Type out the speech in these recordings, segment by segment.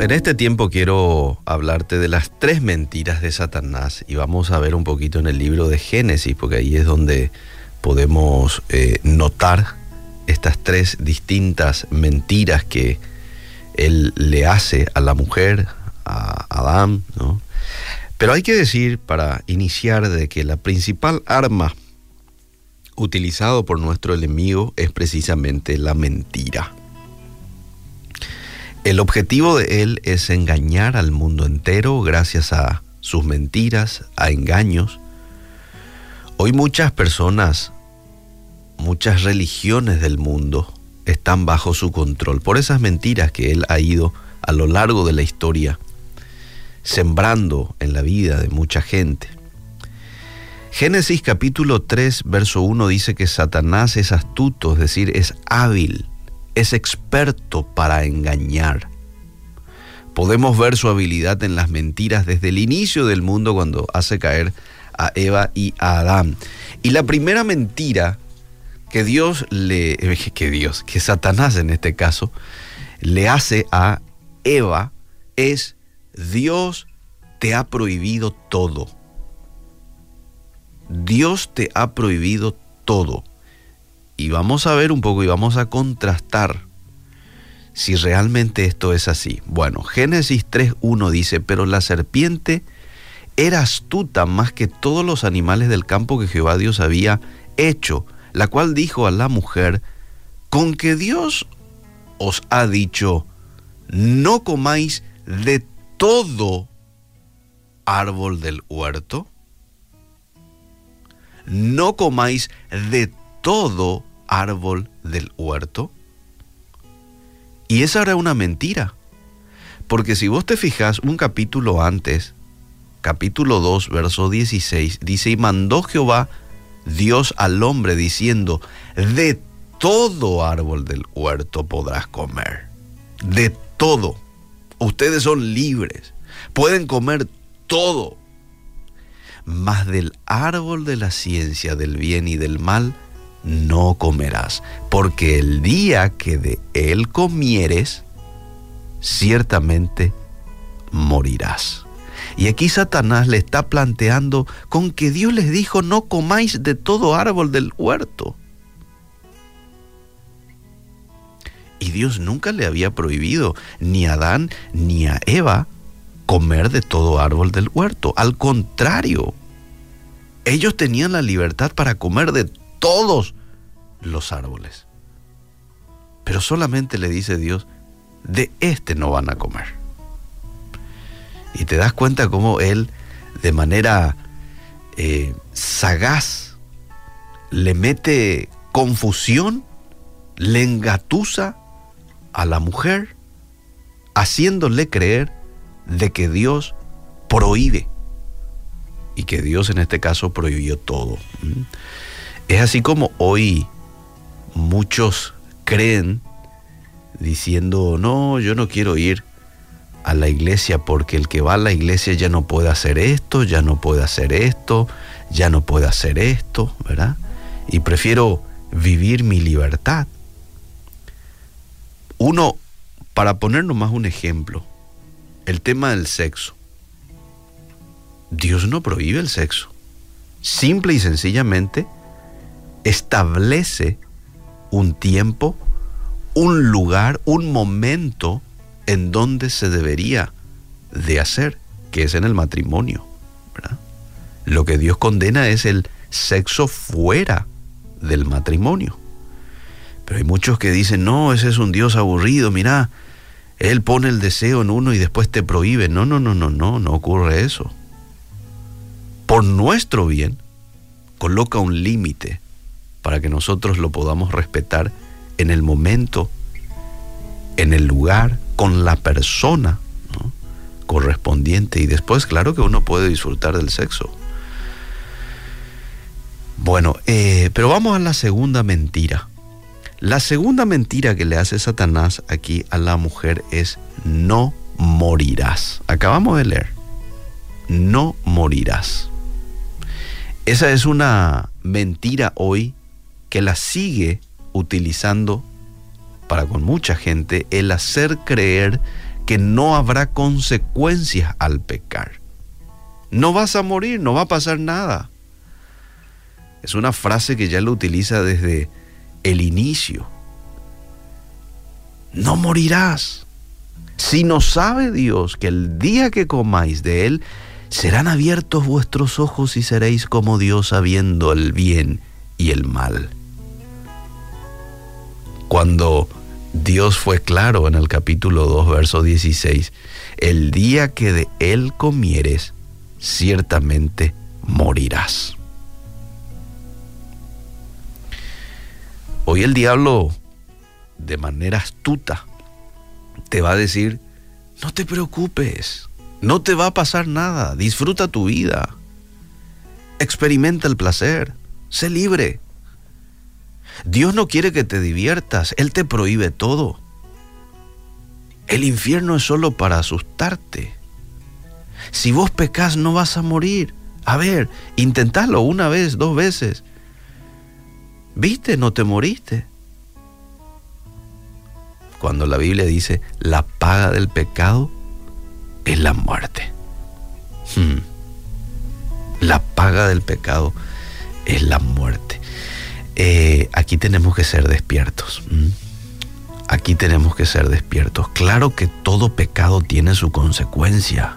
En este tiempo quiero hablarte de las tres mentiras de Satanás y vamos a ver un poquito en el libro de Génesis, porque ahí es donde podemos eh, notar estas tres distintas mentiras que él le hace a la mujer, a Adán, ¿no? Pero hay que decir, para iniciar, de que la principal arma utilizado por nuestro enemigo es precisamente la mentira. El objetivo de él es engañar al mundo entero gracias a sus mentiras, a engaños. Hoy muchas personas, muchas religiones del mundo están bajo su control por esas mentiras que él ha ido a lo largo de la historia sembrando en la vida de mucha gente. Génesis capítulo 3, verso 1 dice que Satanás es astuto, es decir, es hábil, es experto para engañar. Podemos ver su habilidad en las mentiras desde el inicio del mundo cuando hace caer a Eva y a Adán. Y la primera mentira que Dios le, que Dios, que Satanás en este caso, le hace a Eva es Dios te ha prohibido todo. Dios te ha prohibido todo. Y vamos a ver un poco y vamos a contrastar si realmente esto es así. Bueno, Génesis 3.1 dice, pero la serpiente era astuta más que todos los animales del campo que Jehová Dios había hecho, la cual dijo a la mujer, con que Dios os ha dicho, no comáis de todo árbol del huerto? No comáis de todo árbol del huerto. Y esa era una mentira. Porque si vos te fijas un capítulo antes, capítulo 2, verso 16, dice, y mandó Jehová Dios al hombre diciendo, de todo árbol del huerto podrás comer. De todo. Ustedes son libres, pueden comer todo. Mas del árbol de la ciencia del bien y del mal no comerás, porque el día que de él comieres, ciertamente morirás. Y aquí Satanás le está planteando con que Dios les dijo no comáis de todo árbol del huerto. Y Dios nunca le había prohibido ni a Adán ni a Eva comer de todo árbol del huerto. Al contrario, ellos tenían la libertad para comer de todos los árboles. Pero solamente le dice Dios, de este no van a comer. Y te das cuenta cómo Él, de manera eh, sagaz, le mete confusión, le engatusa a la mujer haciéndole creer de que Dios prohíbe y que Dios en este caso prohibió todo. Es así como hoy muchos creen diciendo, no, yo no quiero ir a la iglesia porque el que va a la iglesia ya no puede hacer esto, ya no puede hacer esto, ya no puede hacer esto, ¿verdad? Y prefiero vivir mi libertad. Uno, para ponernos más un ejemplo, el tema del sexo. Dios no prohíbe el sexo. Simple y sencillamente establece un tiempo, un lugar, un momento en donde se debería de hacer, que es en el matrimonio. Lo que Dios condena es el sexo fuera del matrimonio. Pero hay muchos que dicen, no, ese es un Dios aburrido, mira, Él pone el deseo en uno y después te prohíbe. No, no, no, no, no, no ocurre eso. Por nuestro bien, coloca un límite para que nosotros lo podamos respetar en el momento, en el lugar, con la persona correspondiente. Y después, claro que uno puede disfrutar del sexo. Bueno, eh, pero vamos a la segunda mentira. La segunda mentira que le hace Satanás aquí a la mujer es no morirás. Acabamos de leer. No morirás. Esa es una mentira hoy que la sigue utilizando para con mucha gente el hacer creer que no habrá consecuencias al pecar. No vas a morir, no va a pasar nada. Es una frase que ya lo utiliza desde el inicio. No morirás. Si no sabe Dios que el día que comáis de él, serán abiertos vuestros ojos y seréis como Dios sabiendo el bien y el mal. Cuando Dios fue claro en el capítulo 2, verso 16, el día que de él comieres, ciertamente morirás. Hoy el diablo, de manera astuta, te va a decir, no te preocupes, no te va a pasar nada, disfruta tu vida, experimenta el placer, sé libre. Dios no quiere que te diviertas, Él te prohíbe todo. El infierno es solo para asustarte. Si vos pecas no vas a morir. A ver, intentalo una vez, dos veces. ¿Viste? No te moriste. Cuando la Biblia dice, la paga del pecado es la muerte. Hmm. La paga del pecado es la muerte. Eh, aquí tenemos que ser despiertos. Aquí tenemos que ser despiertos. Claro que todo pecado tiene su consecuencia.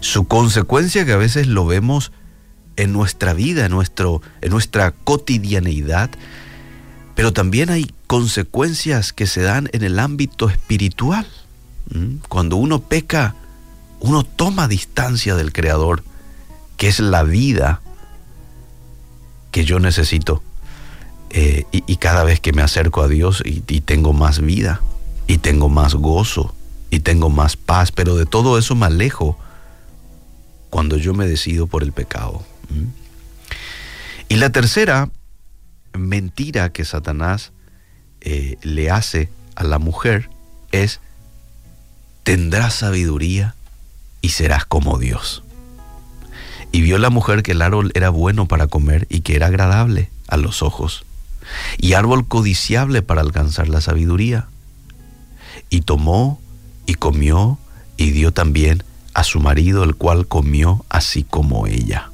Su consecuencia que a veces lo vemos en nuestra vida, en, nuestro, en nuestra cotidianeidad, pero también hay consecuencias que se dan en el ámbito espiritual. Cuando uno peca, uno toma distancia del Creador, que es la vida que yo necesito. Eh, y, cada vez que me acerco a Dios y, tengo más vida, y tengo más gozo, y tengo más paz, pero de todo eso me alejo cuando yo me decido por el pecado. Y la tercera mentira que Satanás eh, le hace a la mujer es, tendrás sabiduría y serás como Dios. Y vio la mujer que el árbol era bueno para comer y que era agradable a los ojos, y árbol codiciable para alcanzar la sabiduría. Y tomó y comió y dio también a su marido, el cual comió así como ella.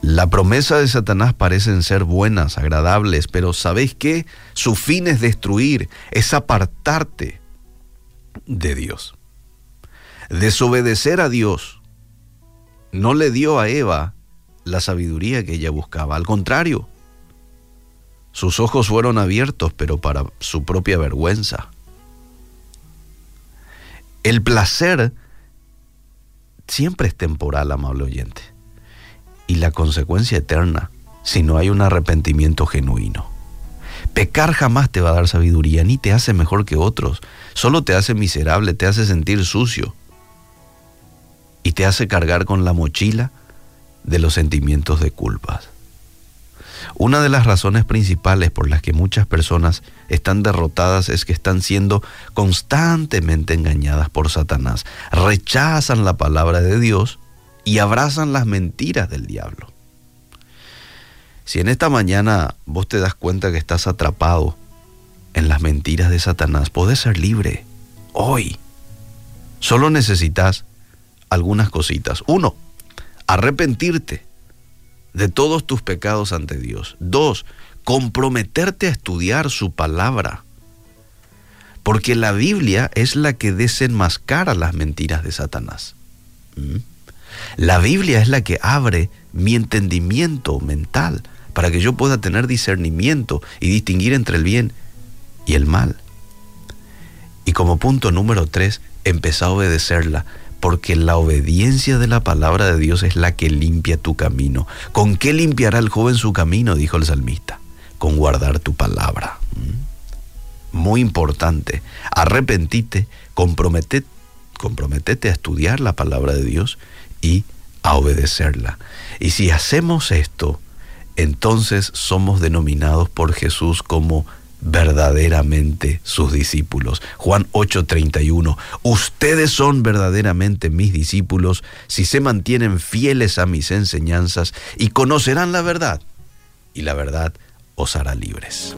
La promesa de Satanás parecen ser buenas, agradables, pero ¿sabéis qué? Su fin es destruir, es apartarte de Dios. Desobedecer a Dios no le dio a Eva la sabiduría que ella buscaba, al contrario, sus ojos fueron abiertos, pero para su propia vergüenza. El placer siempre es temporal, amable oyente y la consecuencia eterna si no hay un arrepentimiento genuino. Pecar jamás te va a dar sabiduría, ni te hace mejor que otros, solo te hace miserable, te hace sentir sucio y te hace cargar con la mochila de los sentimientos de culpas. Una de las razones principales por las que muchas personas están derrotadas es que están siendo constantemente engañadas por Satanás. Rechazan la palabra de Dios y abrazan las mentiras del diablo. Si en esta mañana vos te das cuenta que estás atrapado en las mentiras de Satanás, podés ser libre hoy. Solo necesitas algunas cositas. Uno, arrepentirte de todos tus pecados ante Dios. Dos, comprometerte a estudiar su palabra. Porque la Biblia es la que desenmascara las mentiras de Satanás. ¿Mm? La Biblia es la que abre mi entendimiento mental para que yo pueda tener discernimiento y distinguir entre el bien y el mal. Y como punto número tres, empezar a obedecerla, porque la obediencia de la palabra de Dios es la que limpia tu camino. ¿Con qué limpiará el joven su camino? dijo el salmista. Con guardar tu palabra. ¿Mm? Muy importante. Arrepentite, comprometete, a estudiar la palabra de Dios y a obedecerla. Y si hacemos esto, entonces somos denominados por Jesús como verdaderamente sus discípulos. Juan 8:31, ustedes son verdaderamente mis discípulos si se mantienen fieles a mis enseñanzas y conocerán la verdad, y la verdad os hará libres.